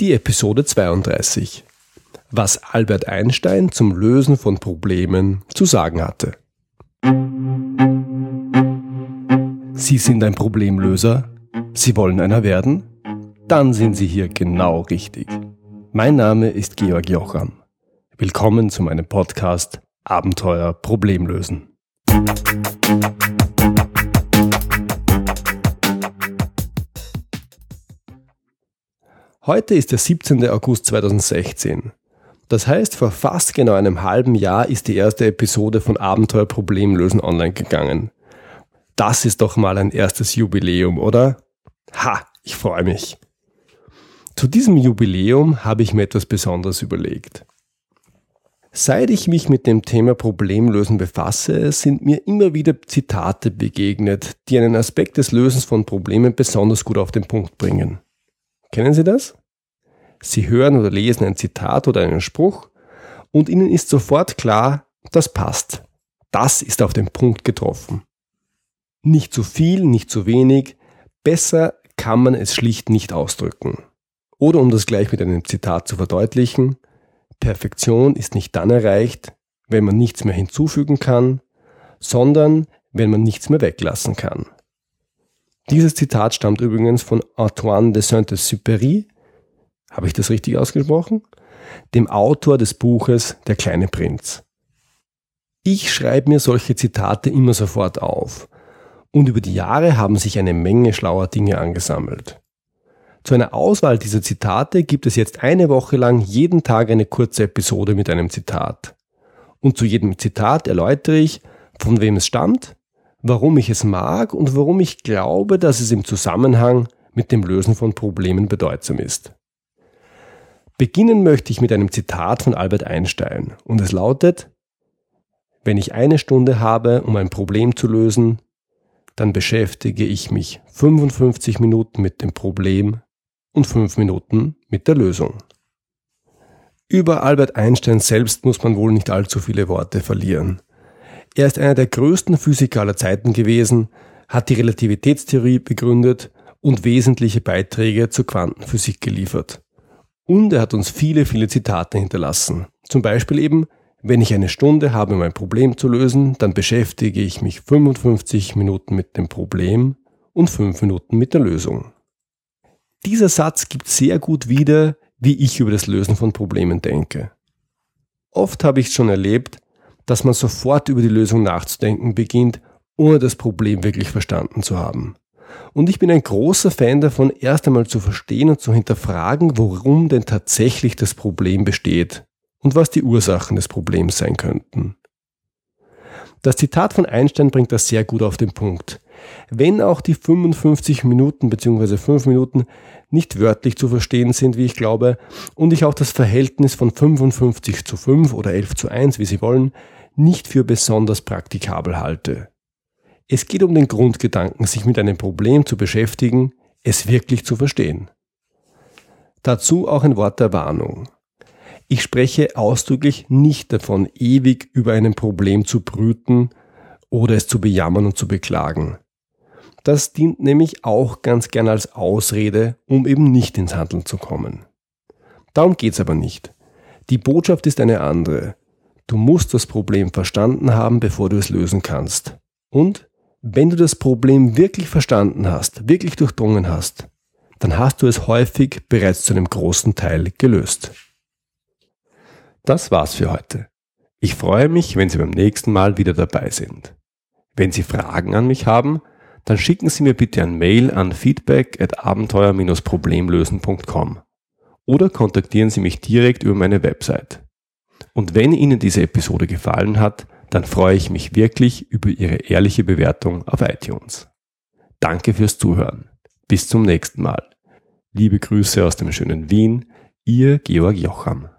Die Episode 32. Was Albert Einstein zum Lösen von Problemen zu sagen hatte. Sie sind ein Problemlöser? Sie wollen einer werden? Dann sind Sie hier genau richtig. Mein Name ist Georg Jocham. Willkommen zu meinem Podcast Abenteuer Problemlösen. Heute ist der 17. August 2016. Das heißt, vor fast genau einem halben Jahr ist die erste Episode von Abenteuer Problemlösen online gegangen. Das ist doch mal ein erstes Jubiläum, oder? Ha, ich freue mich. Zu diesem Jubiläum habe ich mir etwas Besonderes überlegt. Seit ich mich mit dem Thema Problemlösen befasse, sind mir immer wieder Zitate begegnet, die einen Aspekt des Lösens von Problemen besonders gut auf den Punkt bringen. Kennen Sie das? Sie hören oder lesen ein Zitat oder einen Spruch und Ihnen ist sofort klar, das passt. Das ist auf den Punkt getroffen. Nicht zu viel, nicht zu wenig, besser kann man es schlicht nicht ausdrücken. Oder um das gleich mit einem Zitat zu verdeutlichen, Perfektion ist nicht dann erreicht, wenn man nichts mehr hinzufügen kann, sondern wenn man nichts mehr weglassen kann. Dieses Zitat stammt übrigens von Antoine de Saint-Exupéry, habe ich das richtig ausgesprochen? Dem Autor des Buches Der kleine Prinz. Ich schreibe mir solche Zitate immer sofort auf. Und über die Jahre haben sich eine Menge schlauer Dinge angesammelt. Zu einer Auswahl dieser Zitate gibt es jetzt eine Woche lang jeden Tag eine kurze Episode mit einem Zitat. Und zu jedem Zitat erläutere ich, von wem es stammt, warum ich es mag und warum ich glaube, dass es im Zusammenhang mit dem Lösen von Problemen bedeutsam ist. Beginnen möchte ich mit einem Zitat von Albert Einstein und es lautet, wenn ich eine Stunde habe, um ein Problem zu lösen, dann beschäftige ich mich 55 Minuten mit dem Problem und 5 Minuten mit der Lösung. Über Albert Einstein selbst muss man wohl nicht allzu viele Worte verlieren. Er ist einer der größten Physiker aller Zeiten gewesen, hat die Relativitätstheorie begründet und wesentliche Beiträge zur Quantenphysik geliefert. Und er hat uns viele, viele Zitate hinterlassen. Zum Beispiel eben, wenn ich eine Stunde habe, um ein Problem zu lösen, dann beschäftige ich mich 55 Minuten mit dem Problem und 5 Minuten mit der Lösung. Dieser Satz gibt sehr gut wieder, wie ich über das Lösen von Problemen denke. Oft habe ich schon erlebt, dass man sofort über die Lösung nachzudenken beginnt, ohne das Problem wirklich verstanden zu haben. Und ich bin ein großer Fan davon, erst einmal zu verstehen und zu hinterfragen, worum denn tatsächlich das Problem besteht und was die Ursachen des Problems sein könnten. Das Zitat von Einstein bringt das sehr gut auf den Punkt. Wenn auch die 55 Minuten bzw. 5 Minuten nicht wörtlich zu verstehen sind, wie ich glaube, und ich auch das Verhältnis von 55 zu 5 oder 11 zu 1, wie Sie wollen, nicht für besonders praktikabel halte. Es geht um den Grundgedanken, sich mit einem Problem zu beschäftigen, es wirklich zu verstehen. Dazu auch ein Wort der Warnung. Ich spreche ausdrücklich nicht davon, ewig über einem Problem zu brüten oder es zu bejammern und zu beklagen. Das dient nämlich auch ganz gern als Ausrede, um eben nicht ins Handeln zu kommen. Darum geht's aber nicht. Die Botschaft ist eine andere. Du musst das Problem verstanden haben, bevor du es lösen kannst. Und wenn du das Problem wirklich verstanden hast, wirklich durchdrungen hast, dann hast du es häufig bereits zu einem großen Teil gelöst. Das war's für heute. Ich freue mich, wenn Sie beim nächsten Mal wieder dabei sind. Wenn Sie Fragen an mich haben, dann schicken Sie mir bitte ein Mail an feedback at abenteuer-problemlösen.com oder kontaktieren Sie mich direkt über meine Website. Und wenn Ihnen diese Episode gefallen hat, dann freue ich mich wirklich über Ihre ehrliche Bewertung auf iTunes. Danke fürs Zuhören. Bis zum nächsten Mal. Liebe Grüße aus dem schönen Wien, Ihr Georg Jocham.